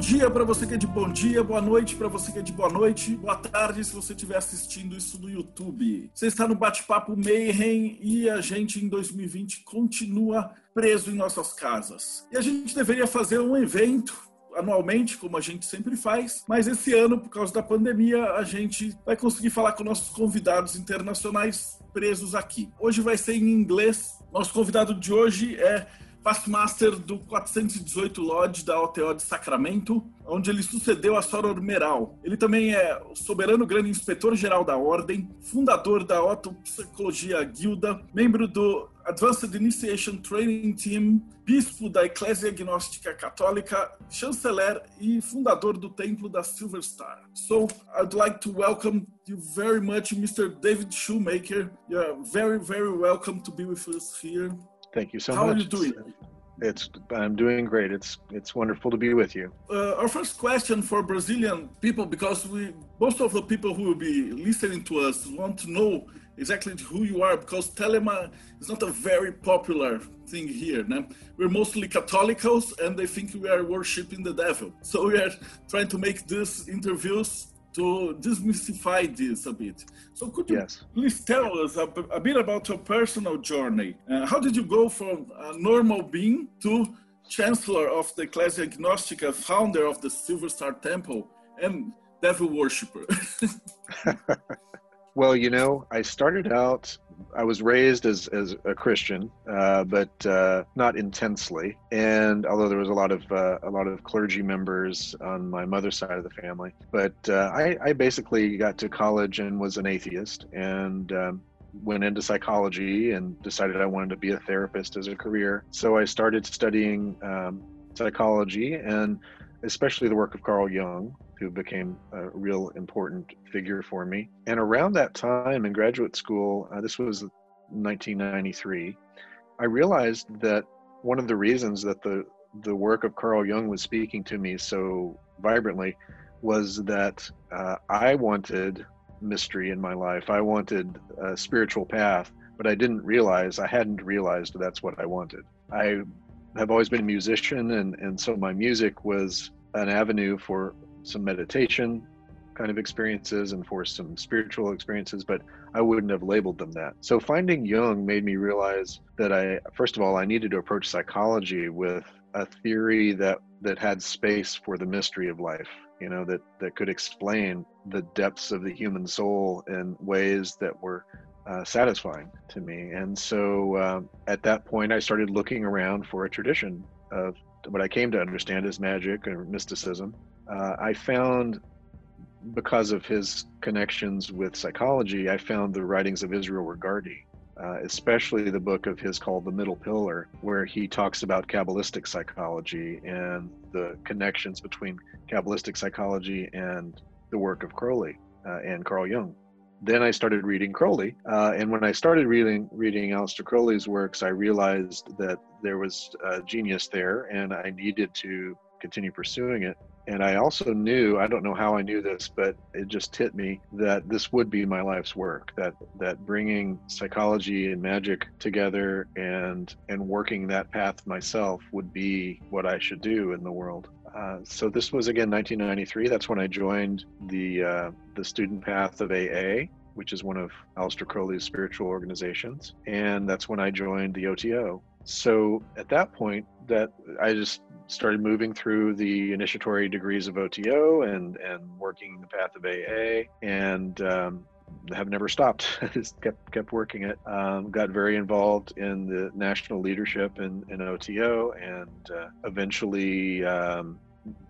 dia para você que é de bom dia, boa noite para você que é de boa noite, boa tarde se você estiver assistindo isso no YouTube. Você está no Bate-Papo Mayhem e a gente em 2020 continua preso em nossas casas. E a gente deveria fazer um evento anualmente, como a gente sempre faz, mas esse ano, por causa da pandemia, a gente vai conseguir falar com nossos convidados internacionais presos aqui. Hoje vai ser em inglês. Nosso convidado de hoje é Fastmaster do 418 Lodge da OTO de Sacramento, onde ele sucedeu a Soror Meral. Ele também é o soberano grande inspetor-geral da Ordem, fundador da Autopsicologia Guilda, membro do Advanced Initiation Training Team, bispo da Eclésia Gnóstica Católica, chanceler e fundador do Templo da Silver Star. So, I'd like to welcome you very much, Mr. David Shoemaker. You're very, very welcome to be with us here. Thank you so How much. How are you doing? It's I'm doing great. It's it's wonderful to be with you. Uh, our first question for Brazilian people, because we most of the people who will be listening to us want to know exactly who you are, because Thelema is not a very popular thing here. We're mostly Catholicos, and they think we are worshiping the devil. So we are trying to make these interviews to demystify this a bit. So could you Yes. please tell us a, a bit about your personal journey? Uh, how did you go from a normal being to chancellor of the Ecclesia Gnostica, founder of the Silver Star Temple, and devil worshipper? Well, you know, I started out. I was raised as as a Christian, uh, but uh, not intensely. And although there was a lot of uh, a lot of clergy members on my mother's side of the family, but uh, I, I basically got to college and was an atheist, and um, went into psychology and decided I wanted to be a therapist as a career. So I started studying um, psychology and especially the work of Carl Jung, who became a real important figure for me. And around that time in graduate school, uh, this was 1993, I realized that one of the reasons that the the work of Carl Jung was speaking to me so vibrantly was that uh, I wanted mystery in my life. I wanted a spiritual path, but I didn't realize I hadn't realized that's what I wanted. I have always been a musician, and and so my music was an avenue for some meditation kind of experiences and for some spiritual experiences, but I wouldn't have labeled them that. So finding Jung made me realize that I, first of all, I needed to approach psychology with a theory that that had space for the mystery of life. You know that that could explain the depths of the human soul in ways that were uh, satisfying to me. And so um, at that point, I started looking around for a tradition of what I came to understand as magic or mysticism. Uh, I found, because of his connections with psychology, I found the writings of Israel Regardie, uh, especially the book of his called The Middle Pillar, where he talks about Kabbalistic psychology and the connections between Kabbalistic psychology and the work of Crowley uh, and Carl Jung then I started reading Crowley, uh, and when I started reading reading Aleister Crowley's works, I realized that there was a genius there, and I needed to continue pursuing it. And I also knew, I don't know how I knew this, but it just hit me that this would be my life's work. That that bringing psychology and magic together and and working that path myself would be what I should do in the world. Uh, so this was again 1993. That's when I joined the uh, the student path of AA, which is one of Aleister Crowley's spiritual organizations, and that's when I joined the OTO. So at that point, that I just started moving through the initiatory degrees of OTO and and working the path of AA, and um, have never stopped. Just kept kept working it. Um, got very involved in the national leadership in, in OTO, and uh, eventually. Um,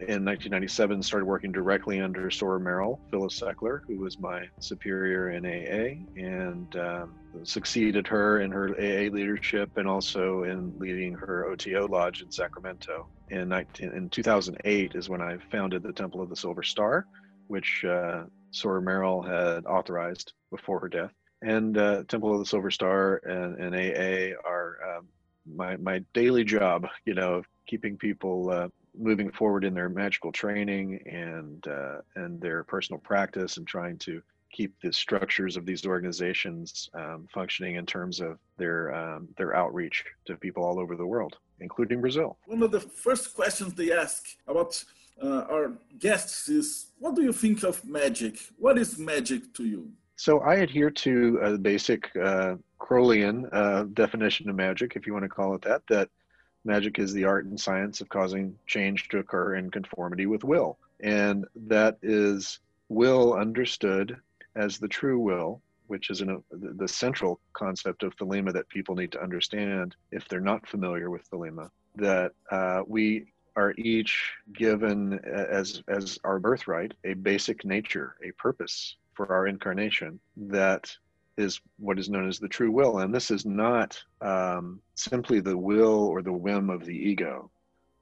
in 1997, started working directly under Soror Meral, Phyllis Seckler, who was my superior in AA, and um, succeeded her in her AA leadership and also in leading her OTO lodge in Sacramento. In, 19, in 2008 is when I founded the Temple of the Silver Star, which uh, Soror Meral had authorized before her death. and uh, Temple of the Silver Star and, and AA are um, my my daily job. You know, keeping people uh, moving forward in their magical training and uh, and their personal practice, and trying to keep the structures of these organizations um, functioning in terms of their um, their outreach to people all over the world, including Brazil. One of the first questions they ask about uh, our guests is, "What do you think of magic? What is magic to you?" So I adhere to a basic uh, Crowleyan uh, definition of magic, if you want to call it that. That magic is the art and science of causing change to occur in conformity with will, and that is will understood as the true will, which is the central concept of Thelema that people need to understand if they're not familiar with Thelema, that uh, we are each given as, as our birthright a basic nature, a purpose for our incarnation that is what is known as the true will. And this is not um, simply the will or the whim of the ego,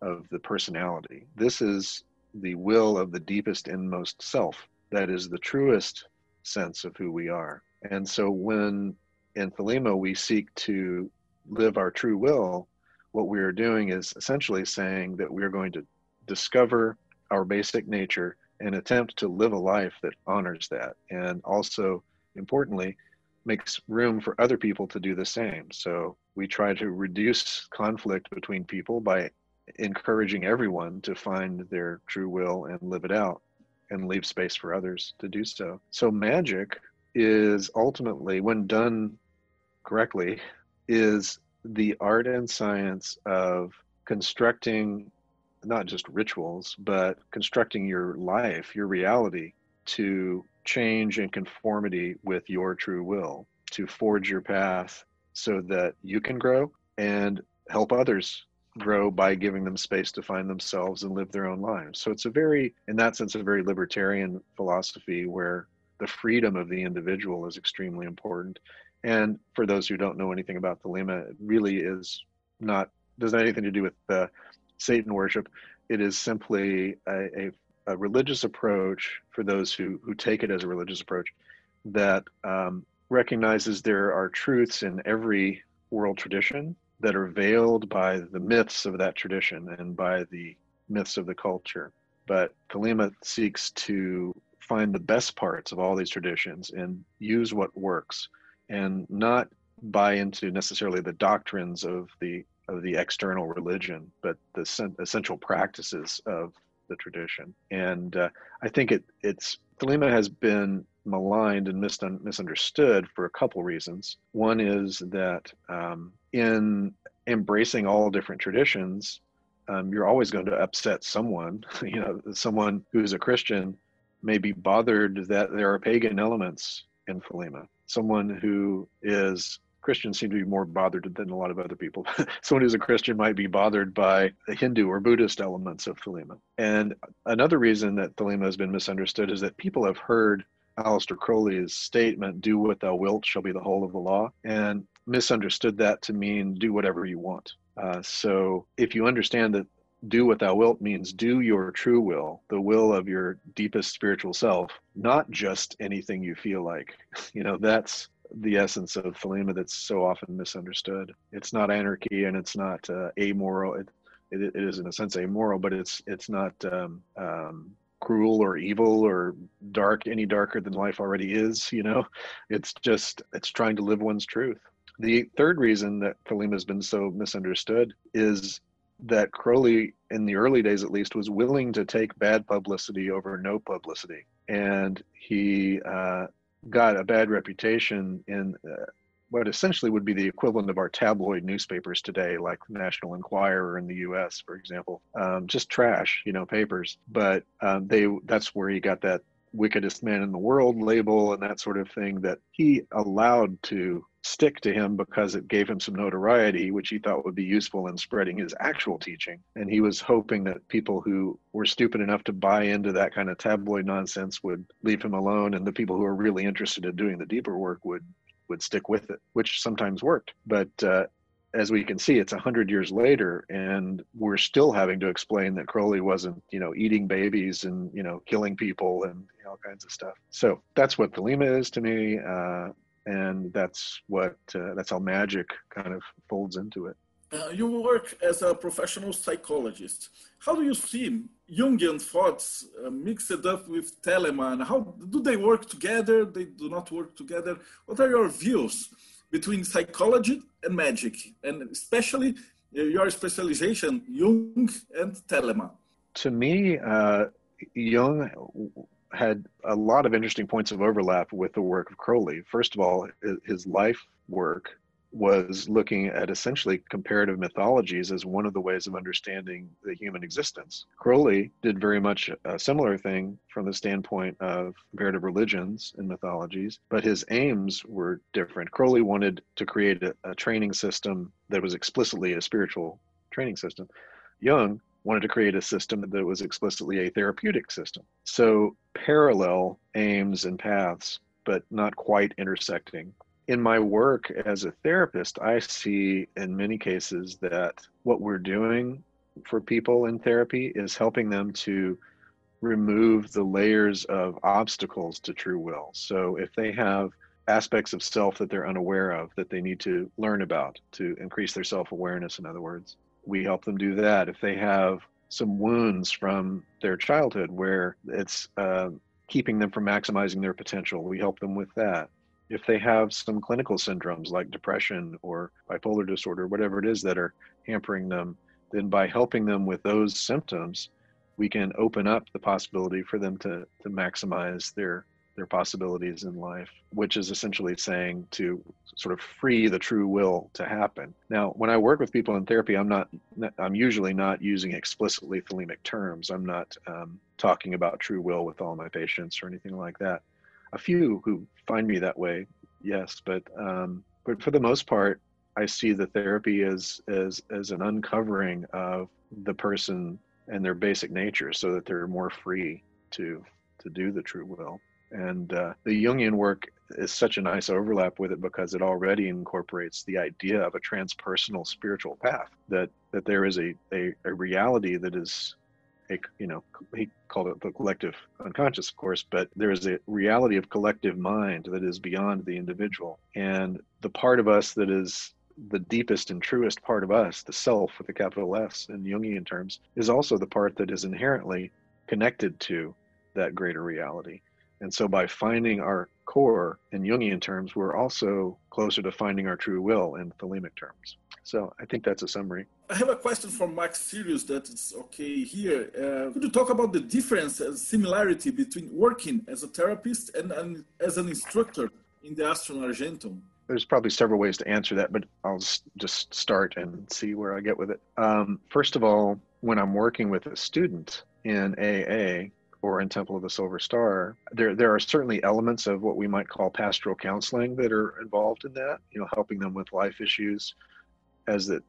of the personality. This is the will of the deepest inmost self that is the truest sense of who we are. And so when in Thelema we seek to live our true will, what we are doing is essentially saying that we're going to discover our basic nature and attempt to live a life that honors that and also importantly makes room for other people to do the same so we try to reduce conflict between people by encouraging everyone to find their true will and live it out and leave space for others to do so. So magic is ultimately, when done correctly, is the art and science of constructing not just rituals, but constructing your life, your reality to change in conformity with your true will, to forge your path so that you can grow and help others grow by giving them space to find themselves and live their own lives. So it's a very, in that sense, a very libertarian philosophy where the freedom of the individual is extremely important. And for those who don't know anything about Thelema, it really is not doesn't have anything to do with uh, Satan worship. It is simply a, a, a, religious approach for those who who take it as a religious approach that um, recognizes there are truths in every world tradition that are veiled by the myths of that tradition and by the myths of the culture. But Thelema seeks to find the best parts of all these traditions and use what works and not buy into necessarily the doctrines of the of the external religion, but the essential practices of the tradition. And uh, I think it it's Thelema has been maligned and misunderstood for a couple reasons. One is that um, in embracing all different traditions, um, you're always going to upset someone. you know, someone who's a Christian may be bothered that there are pagan elements in Thelema. Someone who is Christian seem to be more bothered than a lot of other people. Someone who's a Christian might be bothered by the Hindu or Buddhist elements of Thelema. And another reason that Thelema has been misunderstood is that people have heard Aleister Crowley's statement, do what thou wilt shall be the whole of the law, and misunderstood that to mean do whatever you want. Uh, so if you understand that do what thou wilt means do your true will, the will of your deepest spiritual self, not just anything you feel like. You know, that's the essence of Thelema that's so often misunderstood. It's not anarchy and it's not uh, amoral. It, it, it is in a sense amoral, but it's it's not um, um, cruel or evil or dark any darker than life already is you know it's just it's trying to live one's truth the third reason that Thelema has been so misunderstood is that Crowley, in the early days at least, was willing to take bad publicity over no publicity. And he uh, got a bad reputation in uh, what essentially would be the equivalent of our tabloid newspapers today, like National Enquirer in the U.S., for example. Um, just trash, you know, papers. But um, they that's where he got that wickedest man in the world label and that sort of thing that he allowed to stick to him because it gave him some notoriety, which he thought would be useful in spreading his actual teaching. And he was hoping that people who were stupid enough to buy into that kind of tabloid nonsense would leave him alone, and the people who are really interested in doing the deeper work would would stick with it, which sometimes worked. But uh, as we can see, it's a hundred years later, and we're still having to explain that Crowley wasn't, you know, eating babies and you know killing people and all kinds of stuff. So that's what Thelema is to me, uh, and that's what uh, that's how magic kind of folds into it. Uh, you work as a professional psychologist. How do you see Jungian thoughts uh, mixed up with Thelema? How do they work together? They do not work together. What are your views between psychology and magic, and especially uh, your specialization, Jung and Thelema? To me, uh, Jung had a lot of interesting points of overlap with the work of Crowley. First of all, his life work was looking at essentially comparative mythologies as one of the ways of understanding the human existence. Crowley did very much a similar thing from the standpoint of comparative religions and mythologies, but his aims were different. Crowley wanted to create a, a training system that was explicitly a spiritual training system. Jung wanted to create a system that was explicitly a therapeutic system. So parallel aims and paths, but not quite intersecting in my work as a therapist, I see in many cases that what we're doing for people in therapy is helping them to remove the layers of obstacles to true will. So if they have aspects of self that they're unaware of that they need to learn about to increase their self awareness, in other words, we help them do that. If they have some wounds from their childhood where it's uh, keeping them from maximizing their potential, we help them with that if they have some clinical syndromes like depression or bipolar disorder, whatever it is that are hampering them, then by helping them with those symptoms, we can open up the possibility for them to, to maximize their their possibilities in life, which is essentially saying to sort of free the true will to happen. Now, when I work with people in therapy, I'm not, I'm usually not using explicitly thelemic terms. I'm not um, talking about true will with all my patients or anything like that a few who find me that way, yes, but um, but for the most part, I see the therapy as as as an uncovering of the person and their basic nature, so that they're more free to to do the true will. And uh, the Jungian work is such a nice overlap with it because it already incorporates the idea of a transpersonal spiritual path. That that there is a, a, a reality that is a, you know, he called it the collective unconscious, of course, but there is a reality of collective mind that is beyond the individual. And the part of us that is the deepest and truest part of us, the self with a capital S in Jungian terms, is also the part that is inherently connected to that greater reality. And so by finding our core in Jungian terms, we're also closer to finding our true will in thelemic terms. So I think that's a summary. I have a question from Max Sirius that is okay here. Uh, could you talk about the difference and similarity between working as a therapist and, and as an instructor in the Astrum Argentum? There's probably several ways to answer that, but I'll just start and see where I get with it. Um, first of all, when I'm working with a student in AA, or in Temple of the Silver Star, there there are certainly elements of what we might call pastoral counseling that are involved in that. You know, helping them with life issues, as it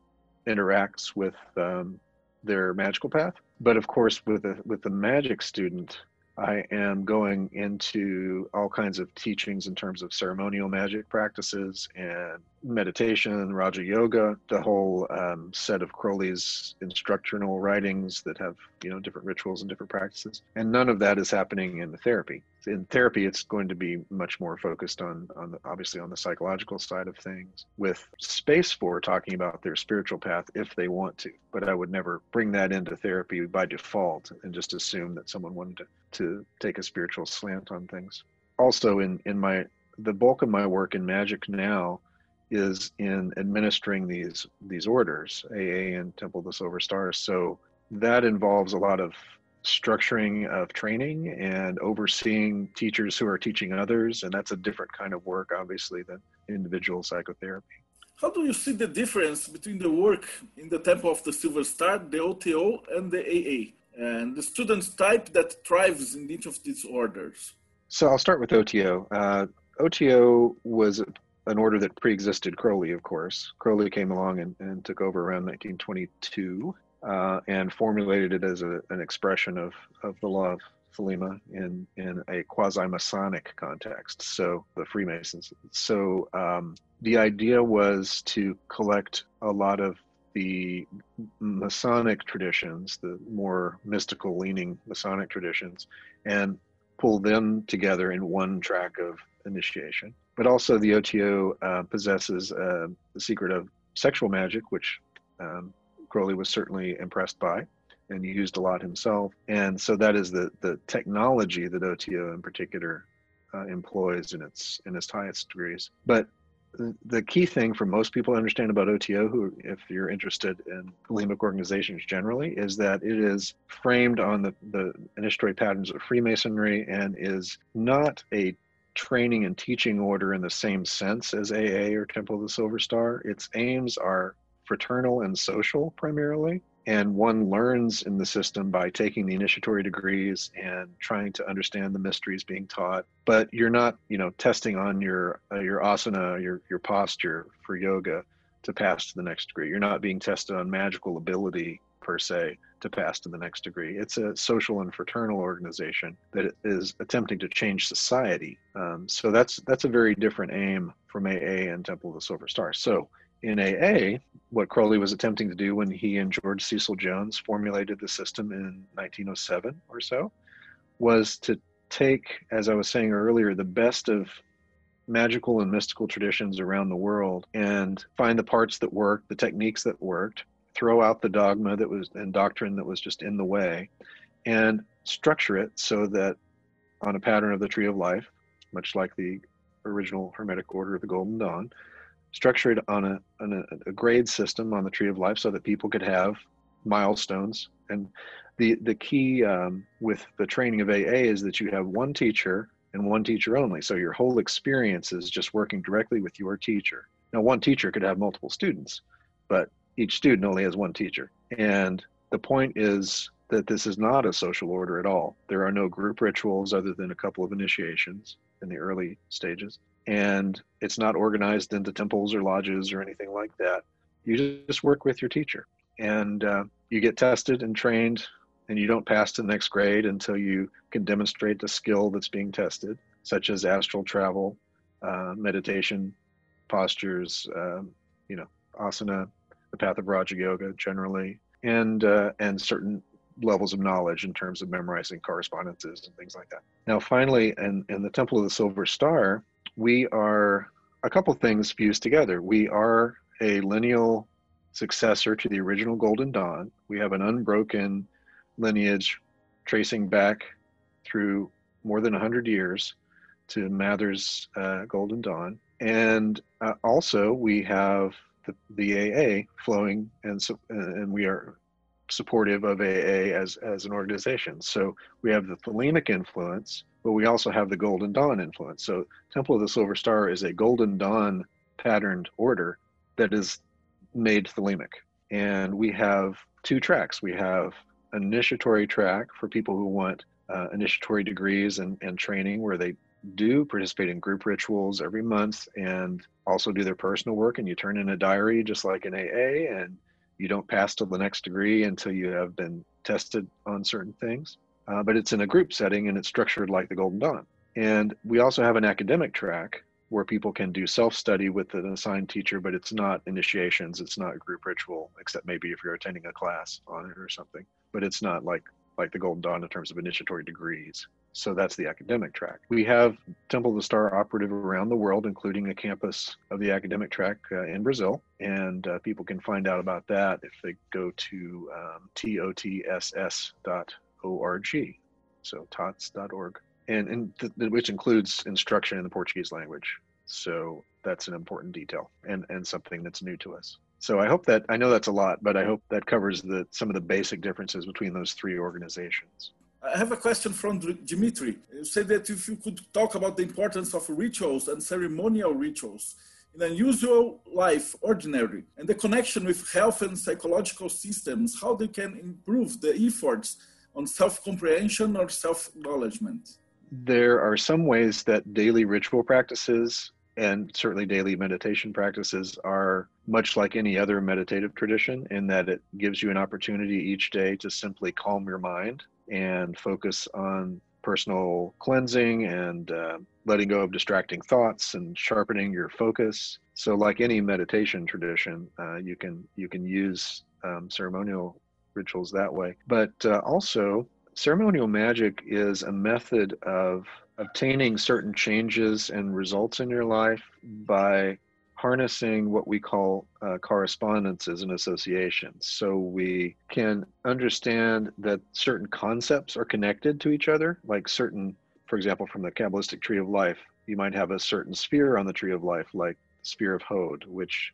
interacts with um, their magical path. But of course, with the, with the magic student, I am going into all kinds of teachings in terms of ceremonial magic practices and meditation, Raja Yoga, the whole um, set of Crowley's instructional writings that have you know different rituals and different practices, and none of that is happening in the therapy. In therapy, it's going to be much more focused on on the, obviously on the psychological side of things, with space for talking about their spiritual path if they want to. But I would never bring that into therapy by default and just assume that someone wanted to to take a spiritual slant on things. Also, in in my the bulk of my work in magic now is in administering these these orders, AA and Temple of the Silver Stars. So that involves a lot of structuring of training and overseeing teachers who are teaching others, and that's a different kind of work, obviously, than individual psychotherapy. How do you see the difference between the work in the Temple of the Silver Star, the OTO, and the AA, and the students type that thrives in each of these orders? So I'll start with OTO. Uh, OTO was an order that pre-existed Crowley, of course. Crowley came along and, and took over around 1922 uh, and formulated it as a, an expression of, of the law of Thelema in, in a quasi-Masonic context, so the Freemasons. So um, the idea was to collect a lot of the Masonic traditions, the more mystical leaning Masonic traditions, and pull them together in one track of initiation. But also, the OTO uh, possesses uh, the secret of sexual magic, which um, Crowley was certainly impressed by and used a lot himself. And so that is the the technology that OTO in particular uh, employs in its in its highest degrees. But the key thing for most people to understand about OTO, who, if you're interested in thelemic organizations generally, is that it is framed on the, the initiatory patterns of Freemasonry and is not a training and teaching order in the same sense as AA or Temple of the Silver Star. Its aims are fraternal and social primarily and one learns in the system by taking the initiatory degrees and trying to understand the mysteries being taught. But you're not you know testing on your uh, your asana your your posture for yoga to pass to the next degree. You're not being tested on magical ability per se to pass to the next degree. It's a social and fraternal organization that is attempting to change society. Um, so that's that's a very different aim from aa and temple of the silver star. So in AA, what Crowley was attempting to do when he and George Cecil Jones formulated the system in 1907 or so was to take, as I was saying earlier, the best of magical and mystical traditions around the world and find the parts that worked, the techniques that worked, throw out the dogma that was and doctrine that was just in the way, and structure it so that on a pattern of the tree of life, much like the original Hermetic order of the Golden Dawn, structured on a, on a, a grade system on the tree of life so that people could have milestones and the the key um, with the training of AA is that you have one teacher and one teacher only. So your whole experience is just working directly with your teacher. Now, one teacher could have multiple students, but each student only has one teacher. And the point is that this is not a social order at all. There are no group rituals other than a couple of initiations in the early stages and it's not organized into temples or lodges or anything like that. You just work with your teacher, and uh, you get tested and trained, and you don't pass to the next grade until you can demonstrate the skill that's being tested, such as astral travel, uh, meditation, postures, um, you know, asana, the path of Raja Yoga generally, and uh, and certain levels of knowledge in terms of memorizing correspondences and things like that. Now, finally, in, in the Temple of the Silver Star, we are a couple things fused together. We are a lineal successor to the original Golden Dawn. We have an unbroken lineage tracing back through more than 100 years to Mather's uh, Golden Dawn. And uh, also, we have the, the AA flowing, and, so, and we are supportive of AA as, as an organization. So we have the Thelemic influence, but we also have the Golden Dawn influence. So Temple of the Silver Star is a Golden Dawn patterned order that is made Thelemic. And we have two tracks. We have an initiatory track for people who want uh, initiatory degrees and, and training where they do participate in group rituals every month and also do their personal work and you turn in a diary just like an AA and you don't pass to the next degree until you have been tested on certain things uh, but it's in a group setting and it's structured like the Golden Dawn. And we also have an academic track where people can do self-study with an assigned teacher, but it's not initiations, it's not group ritual, except maybe if you're attending a class on it or something. But it's not like like the Golden Dawn in terms of initiatory degrees. So that's the academic track. We have Temple of the Star operative around the world, including a campus of the academic track uh, in Brazil. And uh, people can find out about that if they go to um, totss.org. So tots.org, and, and th- which includes instruction in the Portuguese language. So that's an important detail and, and something that's new to us. So I hope that I know that's a lot, but I hope that covers the some of the basic differences between those three organizations. I have a question from Dimitri. You said that if you could talk about the importance of rituals and ceremonial rituals in unusual life, ordinary, and the connection with health and psychological systems, how they can improve the efforts on self comprehension or self acknowledgement? There are some ways that daily ritual practices and certainly daily meditation practices are much like any other meditative tradition in that it gives you an opportunity each day to simply calm your mind and focus on personal cleansing and uh, letting go of distracting thoughts and sharpening your focus so like any meditation tradition uh, you can you can use um, ceremonial rituals that way. But uh, also, ceremonial magic is a method of obtaining certain changes and results in your life by harnessing what we call uh, correspondences and associations. So we can understand that certain concepts are connected to each other, like certain, for example, from the Kabbalistic tree of life, you might have a certain sphere on the tree of life, like sphere of Hod, which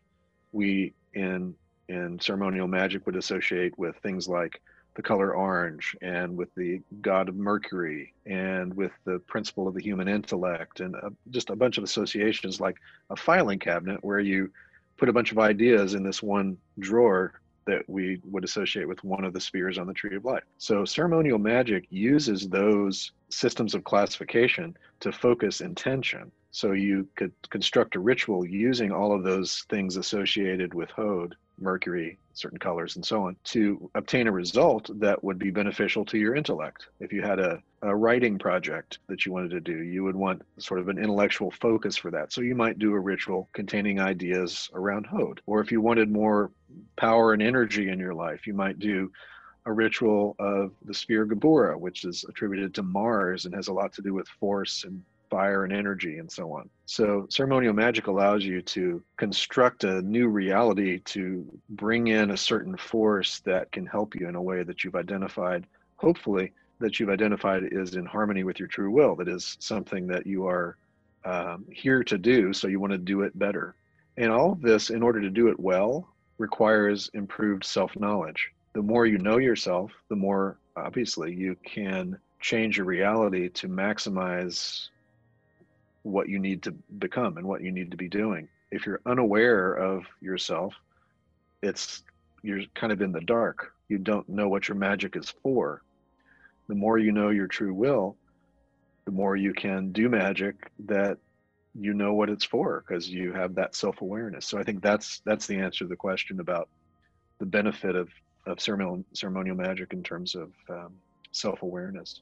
we in in ceremonial magic would associate with things like the color orange and with the god of Mercury and with the principle of the human intellect and uh, just a bunch of associations like a filing cabinet where you put a bunch of ideas in this one drawer that we would associate with one of the spheres on the tree of life. So ceremonial magic uses those systems of classification to focus intention. So you could construct a ritual using all of those things associated with Hod mercury, certain colors, and so on, to obtain a result that would be beneficial to your intellect. If you had a, a writing project that you wanted to do, you would want sort of an intellectual focus for that. So you might do a ritual containing ideas around Hod. Or if you wanted more power and energy in your life, you might do a ritual of the sphere Geburah, which is attributed to Mars and has a lot to do with force and fire and energy and so on. So ceremonial magic allows you to construct a new reality to bring in a certain force that can help you in a way that you've identified, hopefully, that you've identified is in harmony with your true will, that is something that you are um, here to do, so you want to do it better. And all of this, in order to do it well, requires improved self knowledge. The more you know yourself, the more obviously you can change your reality to maximize what you need to become and what you need to be doing. If you're unaware of yourself, it's you're kind of in the dark. You don't know what your magic is for. The more you know your true will, the more you can do magic that you know what it's for because you have that self-awareness. So I think that's that's the answer to the question about the benefit of of ceremonial ceremonial magic in terms of um, self-awareness.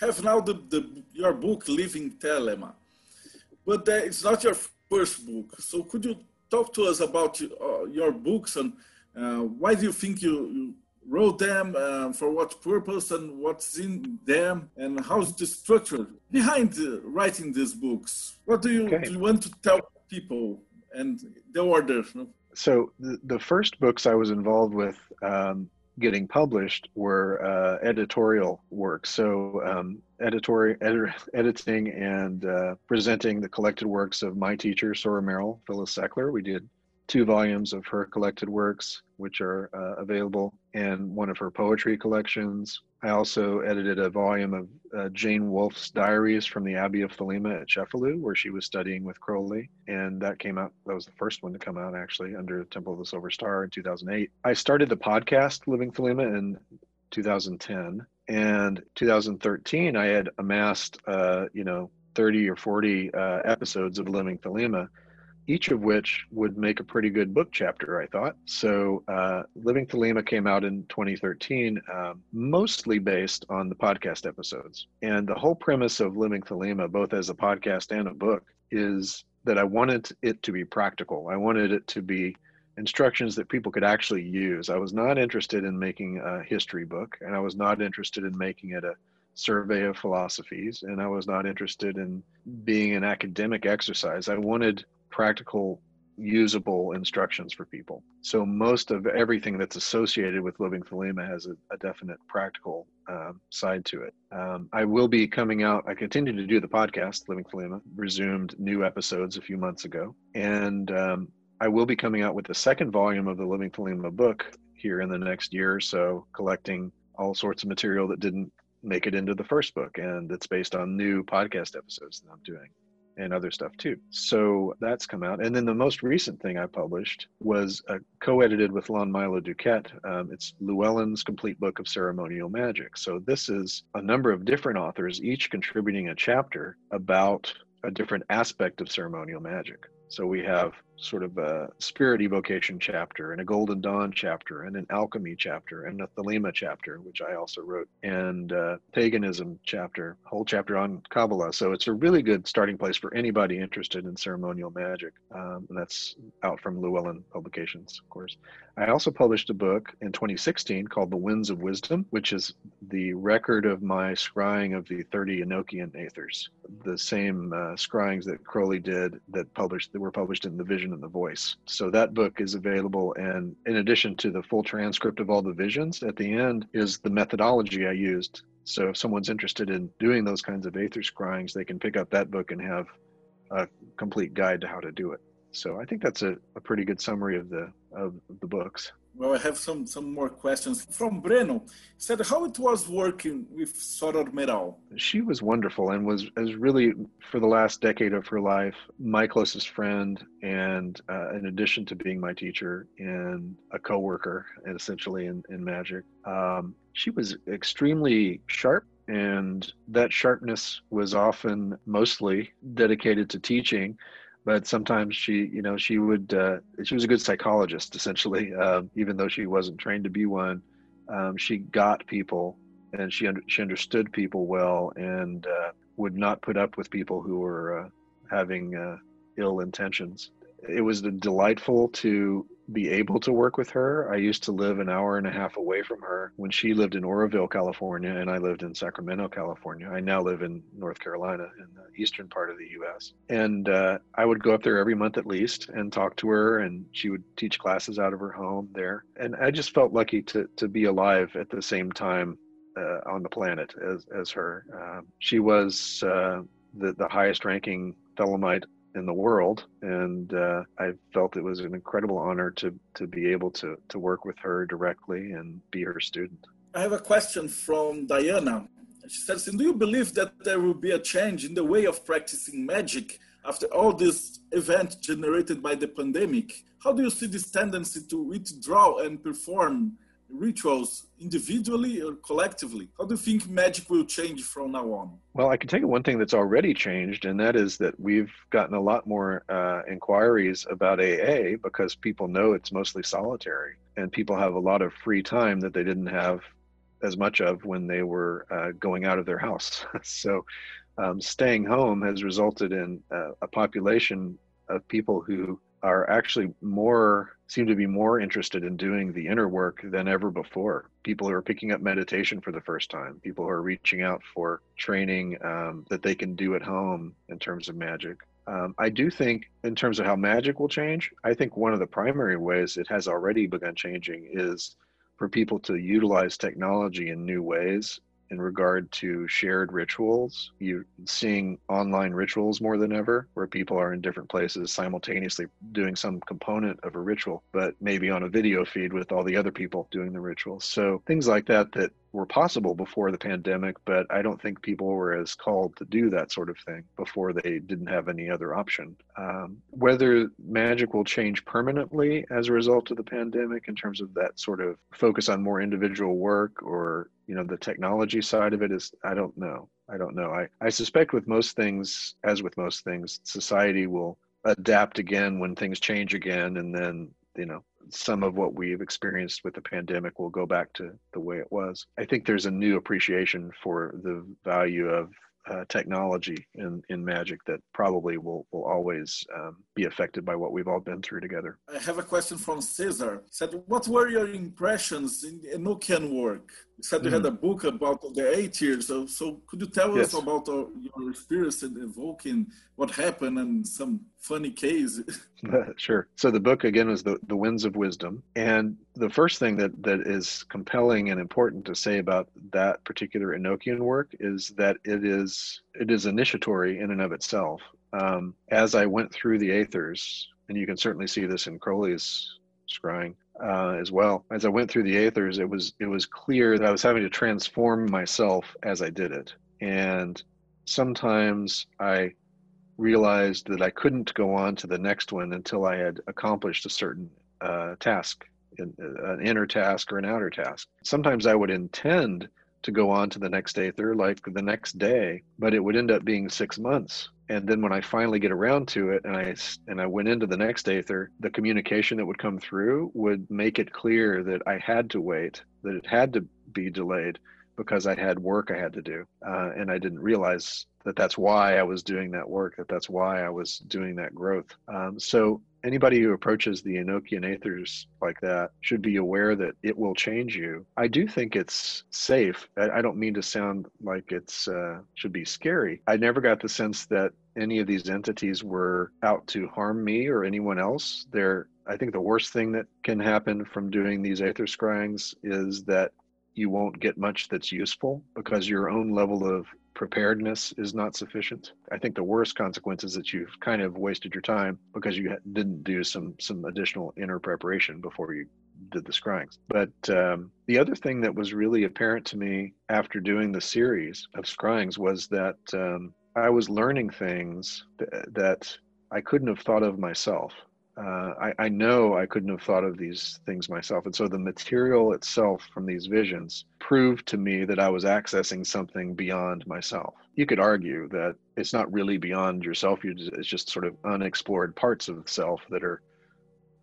Have now the, the your book Living Thelema but uh, it's not your first book. So could you talk to us about uh, your books and uh, why do you think you, you wrote them, uh, for what purpose, and what's in them, and how's the structure behind writing these books? What do you, okay. do you want to tell people and the order? So the, the first books I was involved with um, getting published were uh, editorial works. So um, editorial ed- editing and uh, presenting the collected works of my teacher, Soror Meral, Phyllis Seckler. We did two volumes of her collected works, which are uh, available, and one of her poetry collections. I also edited a volume of uh, Jane Wolfe's diaries from the Abbey of Thelema at Cefalù, where she was studying with Crowley. And that came out, that was the first one to come out actually under Temple of the Silver Star in 2008. I started the podcast Living Thelema in 2010. And 2013, I had amassed, uh, you know, 30 or 40 uh, episodes of Living Thelema each of which would make a pretty good book chapter, I thought. So, uh, Living Thelema came out in 2013, um, mostly based on the podcast episodes. And the whole premise of Living Thelema, both as a podcast and a book, is that I wanted it to be practical. I wanted it to be instructions that people could actually use. I was not interested in making a history book, and I was not interested in making it a survey of philosophies, and I was not interested in being an academic exercise. I wanted practical usable instructions for people. So most of everything that's associated with living Thelema has a, a definite practical um, side to it. Um, I will be coming out. I continue to do the podcast, Living Thelema, resumed new episodes a few months ago, and um, I will be coming out with the second volume of the Living Thelema book here in the next year or so, collecting all sorts of material that didn't make it into the first book, and it's based on new podcast episodes that I'm doing and other stuff too. So that's come out. And then the most recent thing I published was uh, co-edited with Lon Milo DuQuette. Um, it's Llewellyn's Complete Book of Ceremonial Magic. So this is a number of different authors, each contributing a chapter about a different aspect of ceremonial magic. So we have sort of a spirit evocation chapter and a golden dawn chapter and an alchemy chapter and a thelema chapter which i also wrote and paganism chapter whole chapter on kabbalah. So it's a really good starting place for anybody interested in ceremonial magic. Um, that's out from llewellyn publications of course. I also published a book in 2016 called the winds of wisdom which is the record of my scrying of the 30 enochian aethers the same uh, scryings that crowley did that published that were published in the vision and the voice. So that book is available. And in addition to the full transcript of all the visions, at the end is the methodology I used. So if someone's interested in doing those kinds of aether scryings, they can pick up that book and have a complete guide to how to do it. So I think that's a, a pretty good summary of the of the books. Well, I have some some more questions from Breno. He said how it was working with Soror Meral. She was wonderful and was was really for the last decade of her life my closest friend, and uh, in addition to being my teacher and a coworker, and essentially in in magic, um, she was extremely sharp and that sharpness was often mostly dedicated to teaching but sometimes she you know she would uh, she was a good psychologist essentially um, even though she wasn't trained to be one. Um, she got people and she under, she understood people well and uh, would not put up with people who were uh, having uh, ill intentions. It was delightful to be able to work with her. I used to live an hour and a half away from her when she lived in Oroville, California, and I lived in Sacramento, California. I now live in North Carolina in the eastern part of the US. And uh, I would go up there every month at least and talk to her, and she would teach classes out of her home there. And I just felt lucky to, to be alive at the same time uh, on the planet as, as her. Uh, she was uh, the, the highest ranking Thelemite in the world, and uh, I felt it was an incredible honor to to be able to to work with her directly and be her student. I have a question from Diana. She says, "Do you believe that there will be a change in the way of practicing magic after all this event generated by the pandemic? How do you see this tendency to withdraw and perform rituals individually or collectively? How do you think magic will change from now on? Well, I can tell you one thing that's already changed, and that is that we've gotten a lot more uh, inquiries about AA because people know it's mostly solitary, and people have a lot of free time that they didn't have as much of when they were uh, going out of their house. so, um, staying home has resulted in uh, a population of people who are actually more seem to be more interested in doing the inner work than ever before. People who are picking up meditation for the first time, people who are reaching out for training um, that they can do at home in terms of magic. Um, I do think, in terms of how magic will change, I think one of the primary ways it has already begun changing is for people to utilize technology in new ways in regard to shared rituals. You're seeing online rituals more than ever, where people are in different places simultaneously doing some component of a ritual, but maybe on a video feed with all the other people doing the rituals. So things like that that were possible before the pandemic, but I don't think people were as called to do that sort of thing before they didn't have any other option. Um, whether magic will change permanently as a result of the pandemic in terms of that sort of focus on more individual work or you know the technology side of it is i don't know i don't know i i suspect with most things as with most things society will adapt again when things change again and then you know some of what we've experienced with the pandemic will go back to the way it was. I think there's a new appreciation for the value of uh, technology in, in magic that probably will, will always um, be affected by what we've all been through together. I have a question from Cesar. Said, what were your impressions in Enochian work? You said you mm-hmm. had a book about the aethers. So, so could you tell yes. us about uh, your experience in evoking what happened and some funny case? sure. So the book again is the, the Winds of Wisdom. And the first thing that, that is compelling and important to say about that particular Enochian work is that it is it is initiatory in and of itself. Um, as I went through the aethers, and you can certainly see this in Crowley's scrying, uh, as well. As I went through the aethers, it was it was clear that I was having to transform myself as I did it, and sometimes I realized that I couldn't go on to the next one until I had accomplished a certain uh, task, an inner task or an outer task. Sometimes I would intend to go on to the next aether like the next day, but it would end up being six months. And then when I finally get around to it, and I and I went into the next aether, the communication that would come through would make it clear that I had to wait, that it had to be delayed because I had work I had to do, uh, and I didn't realize that that's why I was doing that work, that that's why I was doing that growth. Um, so anybody who approaches the Enochian Aethers like that should be aware that it will change you. I do think it's safe. I, I don't mean to sound like it's uh, should be scary. I never got the sense that any of these entities were out to harm me or anyone else. They're I think the worst thing that can happen from doing these aether scryings is that you won't get much that's useful because your own level of preparedness is not sufficient. I think the worst consequence is that you've kind of wasted your time because you didn't do some some additional inner preparation before you did the scryings. But um, the other thing that was really apparent to me after doing the series of scryings was that um, I was learning things th- that I couldn't have thought of myself uh, I, I, know I couldn't have thought of these things myself. And so the material itself from these visions proved to me that I was accessing something beyond myself. You could argue that it's not really beyond yourself, it's just sort of unexplored parts of self that are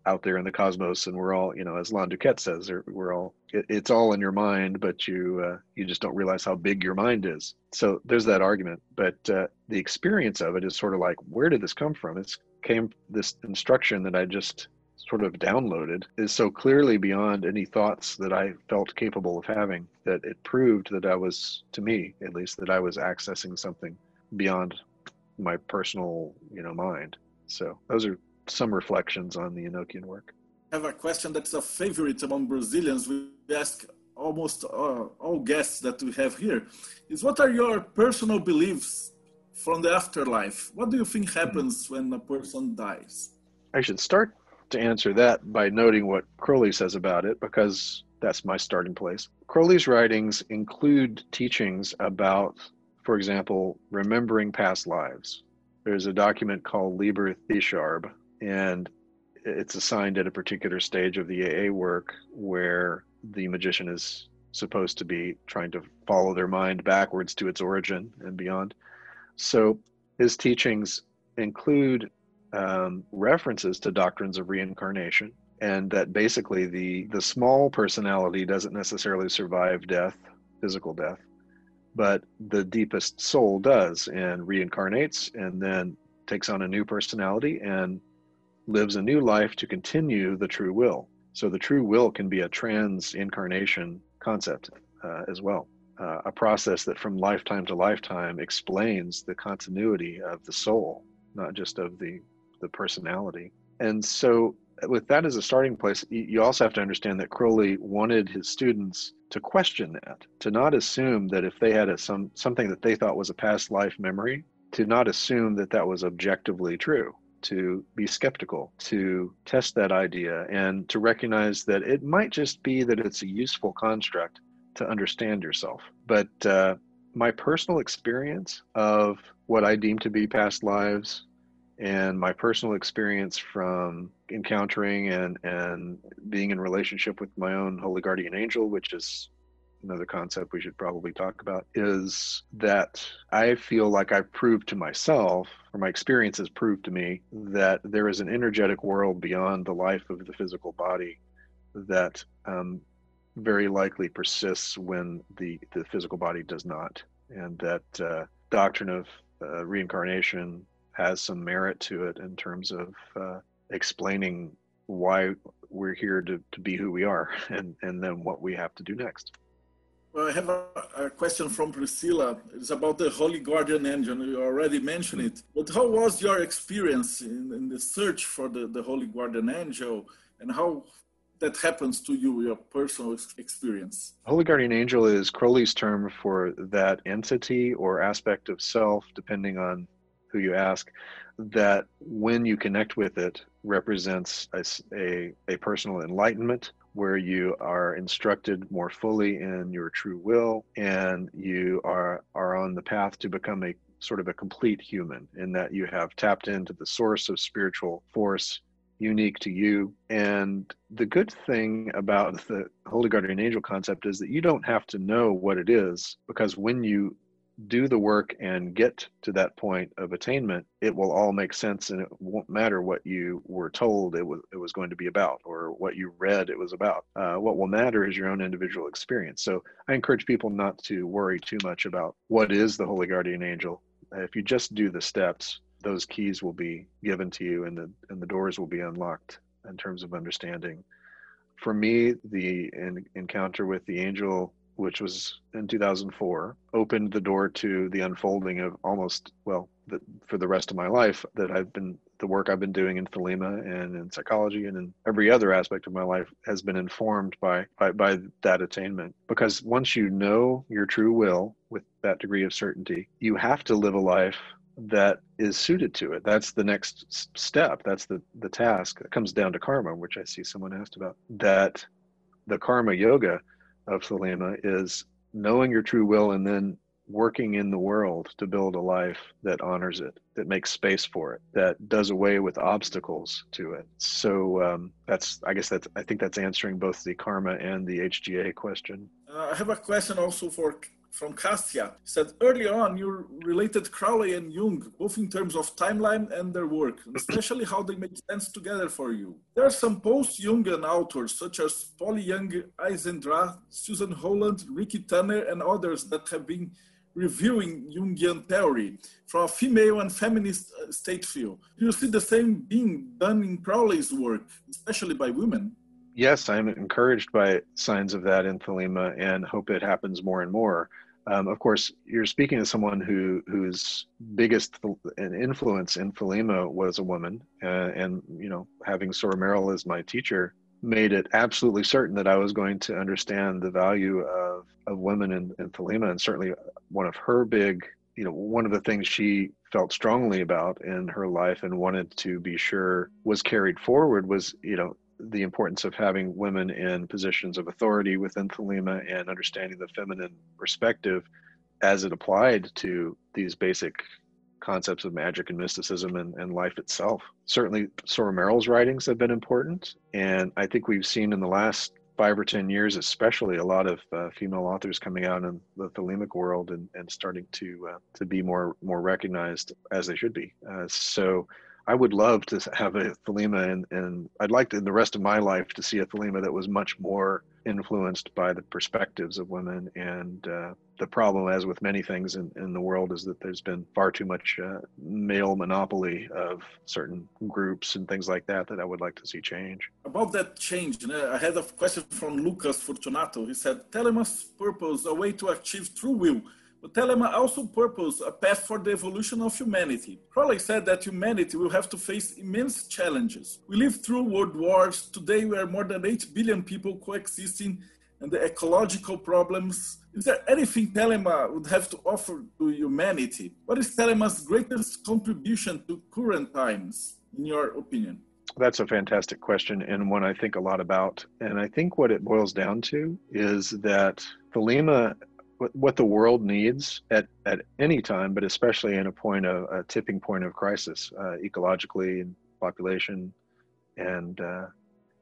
out there in the cosmos. And we're all you know as Lon DuQuette says we're all it, it's all in your mind but you uh, you just don't realize how big your mind is. So there's that argument. But uh, the experience of it is sort of like where did this come from? It's came this instruction that I just sort of downloaded is so clearly beyond any thoughts that I felt capable of having that it proved that I was, to me at least, that I was accessing something beyond my personal, you know, mind. So those are some reflections on the Enochian work. I have a question that's a favorite among Brazilians. We ask almost uh, all guests that we have here is what are your personal beliefs from the afterlife. What do you think happens when a person dies? I should start to answer that by noting what Crowley says about it because that's my starting place. Crowley's writings include teachings about, for example, remembering past lives. There's a document called Liber Thisharb, and it's assigned at a particular stage of the AA work where the magician is supposed to be trying to follow their mind backwards to its origin and beyond. So his teachings include um, references to doctrines of reincarnation, and that basically the the small personality doesn't necessarily survive death, physical death, but the deepest soul does and reincarnates and then takes on a new personality and lives a new life to continue the true will. So the true will can be a trans incarnation concept uh, as well uh, a process that from lifetime to lifetime explains the continuity of the soul, not just of the the personality. And so, with that as a starting place, you also have to understand that Crowley wanted his students to question that, to not assume that if they had a, some something that they thought was a past life memory, to not assume that that was objectively true to be skeptical, to test that idea, and to recognize that it might just be that it's a useful construct to understand yourself. But uh, my personal experience of what I deem to be past lives and my personal experience from encountering and, and being in relationship with my own holy guardian angel, which is another concept we should probably talk about, is that I feel like I've proved to myself, or my experience has proved to me, that there is an energetic world beyond the life of the physical body that um, very likely persists when the, the physical body does not. And that uh, doctrine of uh, reincarnation has some merit to it in terms of uh, explaining why we're here to, to be who we are and, and then what we have to do next. Well, I have a, a, question from Priscilla. It's about the Holy Guardian Angel. You already mentioned it. But how was your experience in, in the search for the, the Holy Guardian Angel? And how that happens to you, your personal experience? Holy Guardian Angel is Crowley's term for that entity or aspect of self, depending on who you ask, that when you connect with it represents a, a, a personal enlightenment where you are instructed more fully in your true will and you are, are on the path to become a sort of a complete human in that you have tapped into the source of spiritual force unique to you. And the good thing about the Holy Guardian Angel concept is that you don't have to know what it is because when you do the work and get to that point of attainment, it will all make sense and it won't matter what you were told it was, it was going to be about or what you read it was about. Uh, what will matter is your own individual experience. So I encourage people not to worry too much about what is the Holy Guardian Angel. If you just do the steps, those keys will be given to you and the, and the doors will be unlocked in terms of understanding. For me, the in, encounter with the angel which was in 2004, opened the door to the unfolding of almost, well, the, for the rest of my life that I've been, the work I've been doing in Thelema and in psychology and in every other aspect of my life has been informed by, by, by that attainment. Because once you know your true will with that degree of certainty, you have to live a life that is suited to it. That's the next step. That's the, the task. It comes down to karma, which I see someone asked about. That the karma yoga of Thelema is knowing your true will and then working in the world to build a life that honors it, that makes space for it, that does away with obstacles to it. So um, that's, I guess that's, I think that's answering both the karma and the HGA question. Uh, I have a question also for from Castia said early on you related Crowley and Jung both in terms of timeline and their work, especially how they make sense together for you. There are some post-Jungian authors such as Polly Young, Eisendrath, Susan Rowland, Ricky Tanner, and others that have been reviewing Jungian theory from a female and feminist uh, state view. Do you see the same being done in Crowley's work, especially by women? Yes, I'm encouraged by signs of that in Thelema and hope it happens more and more. Um, of course, you're speaking to someone who whose biggest influence in Thelema was a woman, uh, and you know, having Soror Meral as my teacher made it absolutely certain that I was going to understand the value of of women in, in Thelema, and certainly one of her big, you know, one of the things she felt strongly about in her life and wanted to be sure was carried forward was, you know, the importance of having women in positions of authority within Thelema and understanding the feminine perspective as it applied to these basic concepts of magic and mysticism and, and life itself. Certainly, Soror Meral's writings have been important, and I think we've seen in the last five or ten years, especially, a lot of uh, female authors coming out in the Thelemic world and, and starting to uh, to be more more recognized as they should be. Uh, so I would love to have a Thelema, and, and I'd like to, in the rest of my life to see a Thelema that was much more influenced by the perspectives of women. And uh, the problem, as with many things in, in the world, is that there's been far too much uh, male monopoly of certain groups and things like that that I would like to see change. About that change, I had a question from Lucas Fortunato. He said, Thelema's purpose, a way to achieve true will but Thelema also proposed a path for the evolution of humanity. Crowley said that humanity will have to face immense challenges. We lived through world wars. Today we are more than 8 billion people coexisting and the ecological problems. Is there anything Thelema would have to offer to humanity? What is Thelema's greatest contribution to current times, in your opinion? That's a fantastic question and one I think a lot about. And I think what it boils down to is that Thelema what the world needs at, at any time, but especially in a point of a tipping point of crisis, uh, ecologically population and uh,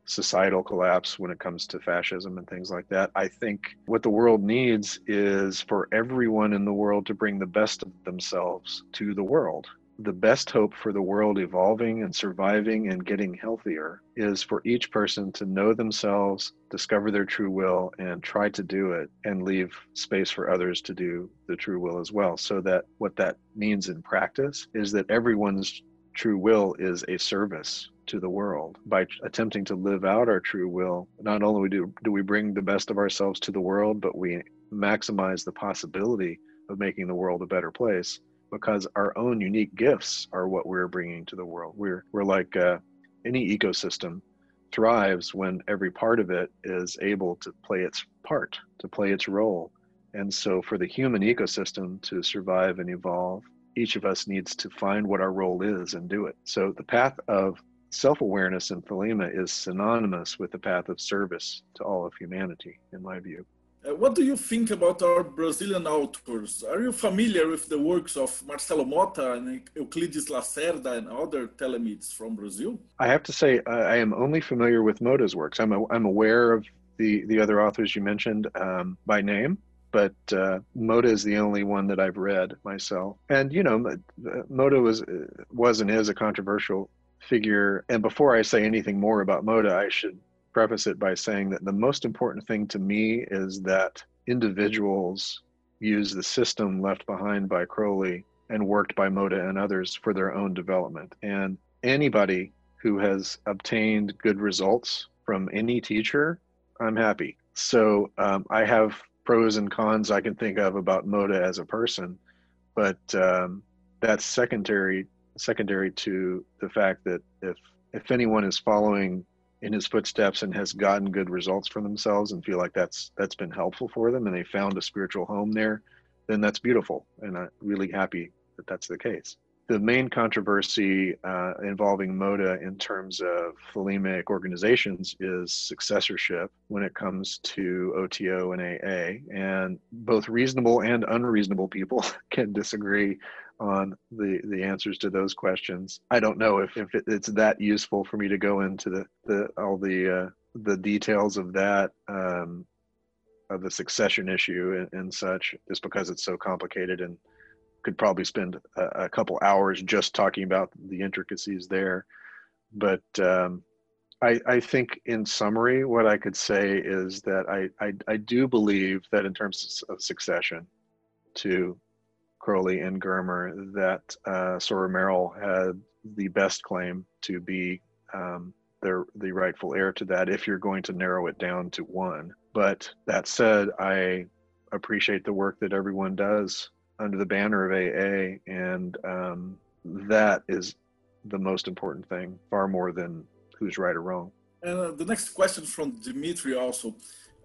societal collapse when it comes to fascism and things like that. I think what the world needs is for everyone in the world to bring the best of themselves to the world the best hope for the world evolving and surviving and getting healthier is for each person to know themselves, discover their true will, and try to do it and leave space for others to do the true will as well. So that what that means in practice is that everyone's true will is a service to the world by attempting to live out our true will not only do, do we bring the best of ourselves to the world but we maximize the possibility of making the world a better place because our own unique gifts are what we're bringing to the world. We're we're like uh, any ecosystem thrives when every part of it is able to play its part, to play its role. And so, for the human ecosystem to survive and evolve, each of us needs to find what our role is and do it. So, the path of self awareness in Thelema is synonymous with the path of service to all of humanity, in my view. Uh, what do you think about our Brazilian authors? Are you familiar with the works of Marcelo Motta and Euclides Lacerda and other Thelemites from Brazil? I have to say, I am only familiar with Motta's works. I'm, a, I'm aware of the, the other authors you mentioned um, by name, but uh, Motta is the only one that I've read myself. And, you know, Motta was, was and is a controversial figure. And before I say anything more about Motta, I should preface it by saying that the most important thing to me is that individuals use the system left behind by Crowley and worked by Motta and others for their own development. And anybody who has obtained good results from any teacher, I'm happy. So um, I have pros and cons I can think of about Motta as a person, but um, that's secondary secondary to the fact that if if anyone is following in his footsteps and has gotten good results for themselves and feel like that's that's been helpful for them and they found a spiritual home there then that's beautiful. And i'm really happy that that's the case the main controversy uh, involving Motta in terms of thelemic organizations is successorship when it comes to oto and aa and both reasonable and unreasonable people can disagree on the the answers to those questions. I don't know if, if it, it's that useful for me to go into the, the all the uh, the details of that um, of the succession issue and, and, such, just because it's so complicated and could probably spend a, a couple hours just talking about the intricacies there. But um, I, I think, in summary, what I could say is that I, I, I do believe that in terms of succession to Crowley and Germer that uh, Soror Meral had the best claim to be um, the rightful heir to that if you're going to narrow it down to one. But that said, I appreciate the work that everyone does under the banner of AA, and um, that is the most important thing, far more than who's right or wrong. And uh, the next question from Dimitri also.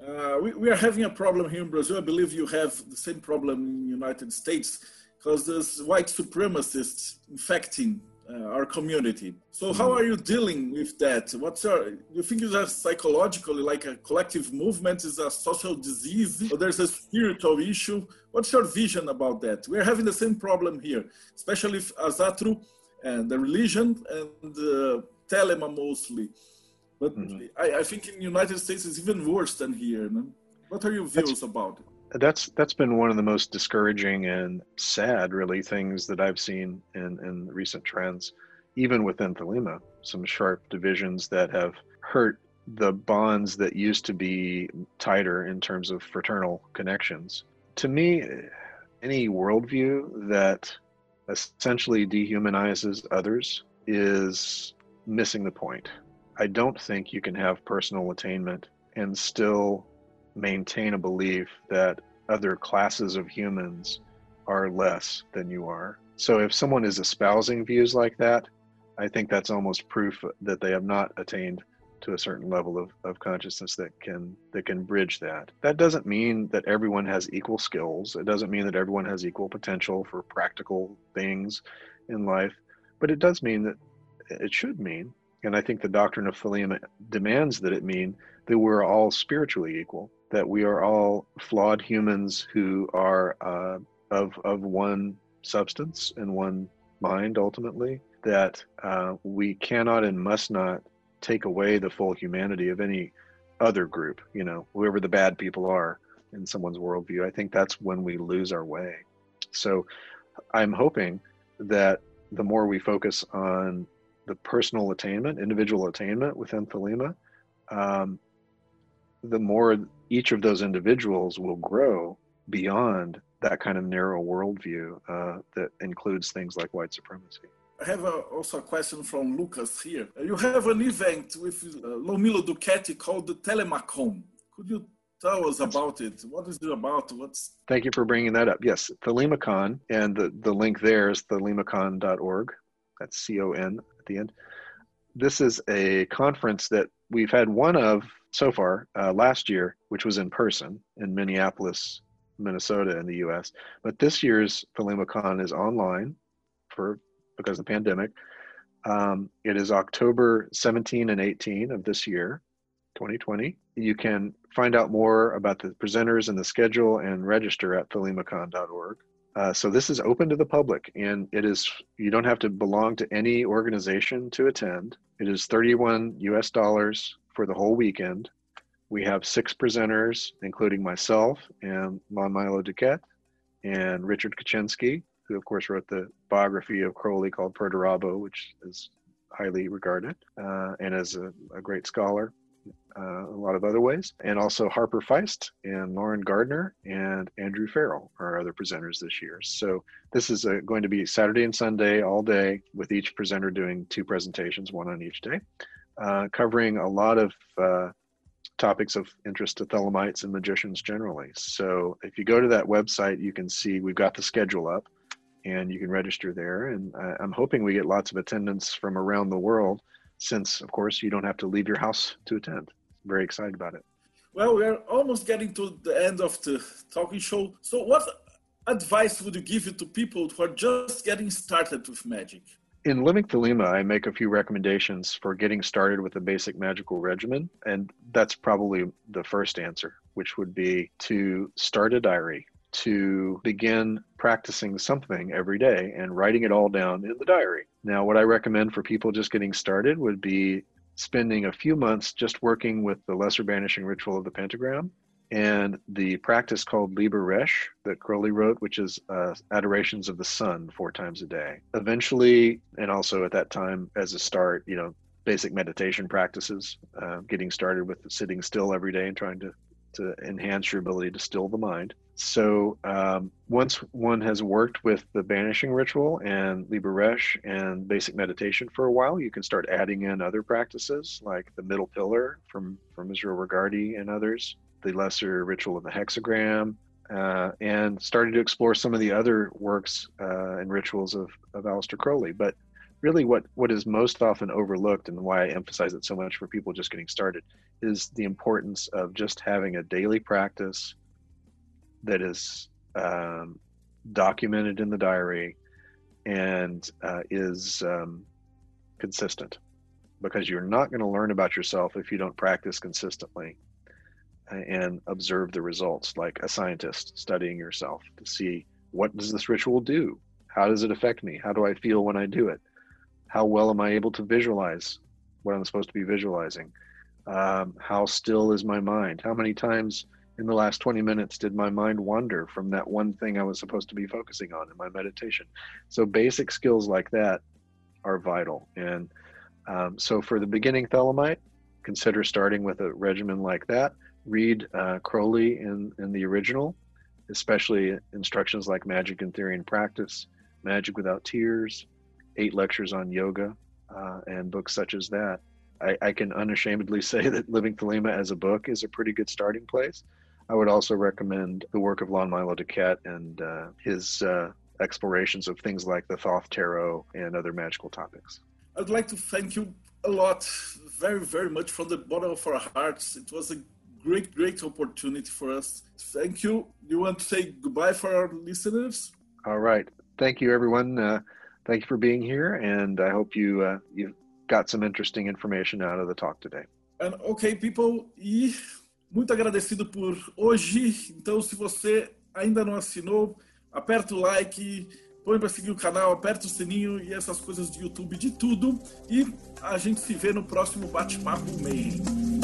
Uh, we, we, are having a problem here in Brazil. I believe you have the same problem in the United States because there's white supremacists infecting uh, our community. So how are you dealing with that? What's your, you think it's a psychologically like a collective movement is a social disease or there's a spiritual issue? What's your vision about that? We're having the same problem here, especially with Asatru and the religion and uh, Thelema mostly. But mm-hmm. I, I, think in the United States it's even worse than here. No? What are your views that's, about it? That's that's been one of the most discouraging and sad, really, things that I've seen in in recent trends, even within Thelema. Some sharp divisions that have hurt the bonds that used to be tighter in terms of fraternal connections. To me, any worldview that essentially dehumanizes others is missing the point. I don't think you can have personal attainment and still maintain a belief that other classes of humans are less than you are. So if someone is espousing views like that, I think that's almost proof that they have not attained to a certain level of, of consciousness that can that can bridge that. That doesn't mean that everyone has equal skills. It doesn't mean that everyone has equal potential for practical things in life, but it does mean that it should mean and I think the doctrine of Thelema demands that it mean that we're all spiritually equal, that we are all flawed humans who are uh, of of one substance and one mind ultimately. That uh, we cannot and must not take away the full humanity of any other group. You know, whoever the bad people are in someone's worldview. I think that's when we lose our way. So, I'm hoping that the more we focus on the personal attainment, individual attainment within Thelema, um, the more each of those individuals will grow beyond that kind of narrow worldview uh, that includes things like white supremacy. I have a, also a question from Lucas here. You have an event with uh, Lon Milo DuQuette called the ThelemaCon. Could you tell us about it? What is it about? What's Thank you for bringing that up. Yes, Thelemacon, and the, the link there is thelemacon.org. That's C O N at the end. This is a conference that we've had one of so far uh, last year, which was in person in Minneapolis, Minnesota, in the U.S. But this year's ThelemaCon is online for because of the pandemic. Um, it is October 17 and 18 of this year, 2020. You can find out more about the presenters and the schedule and register at thelemacon.org. Uh, so this is open to the public, and it is you don't have to belong to any organization to attend. It is 31 U.S. dollars for the whole weekend. We have six presenters, including myself and Lon Milo DuQuette and Richard Kaczynski, who of course wrote the biography of Crowley called Perdurabo, which is highly regarded uh, and as a, a, great scholar uh, a lot of other ways. And also Harper Feist and Lauren Gardner and Andrew Farrell are other presenters this year. So this is a, going to be Saturday and Sunday all day with each presenter doing two presentations, one on each day, uh, covering a lot of uh, topics of interest to Thelemites and magicians generally. So if you go to that website, you can see we've got the schedule up and you can register there. And I'm hoping we get lots of attendance from around the world since, of course, you don't have to leave your house to attend. Very excited about it. Well, we're almost getting to the end of the talking show. So, what advice would you give to people who are just getting started with magic? In Living Thelema, I make a few recommendations for getting started with a basic magical regimen. And that's probably the first answer, which would be to start a diary to begin practicing something every day and writing it all down in the diary. Now, what I recommend for people just getting started would be spending a few months just working with the lesser banishing ritual of the pentagram and the practice called Liber Resh that Crowley wrote, which is uh, adorations of the sun four times a day. Eventually, and also at that time as a start, you know, basic meditation practices, uh, getting started with sitting still every day and trying to to enhance your ability to still the mind. So um, once one has worked with the banishing ritual and Liber Resh and basic meditation for a while, you can start adding in other practices like the middle pillar from from Israel Regardie and others, the lesser ritual of the hexagram, uh, and started to explore some of the other works uh, and rituals of of Aleister Crowley. But really what what is most often overlooked and why I emphasize it so much for people just getting started is the importance of just having a daily practice that is um, documented in the diary and uh, is um, consistent because you're not going to learn about yourself if you don't practice consistently and observe the results like a scientist studying yourself to see what does this ritual do how does it affect me how do i feel when i do it how well am I able to visualize what I'm supposed to be visualizing? Um, how still is my mind? How many times in the last 20 minutes did my mind wander from that one thing I was supposed to be focusing on in my meditation? So, basic skills like that are vital. And um, so, for the beginning Thelemite, consider starting with a regimen like that. Read uh, Crowley in, in the original, especially instructions like Magic in Theory and Practice, Magic Without Tears, eight lectures on yoga uh, and books such as that. I, I, can unashamedly say that Living Thelema as a book is a pretty good starting place. I would also recommend the work of Lon Milo DuQuette and uh, his uh, explorations of things like the Thoth Tarot and other magical topics. I'd like to thank you a lot, very, very much from the bottom of our hearts. It was a great, great opportunity for us. Thank you. You want to say goodbye for our listeners? All right. Thank you, everyone. Uh, thank you for being here, and I hope you uh, you got some interesting information out of the talk today. And okay, people, e muito agradecido por hoje. Então, se você ainda não assinou, aperta o like, põe para seguir o canal, aperta o sininho e essas coisas de YouTube, de tudo. E a gente se vê no próximo bate-papo meio.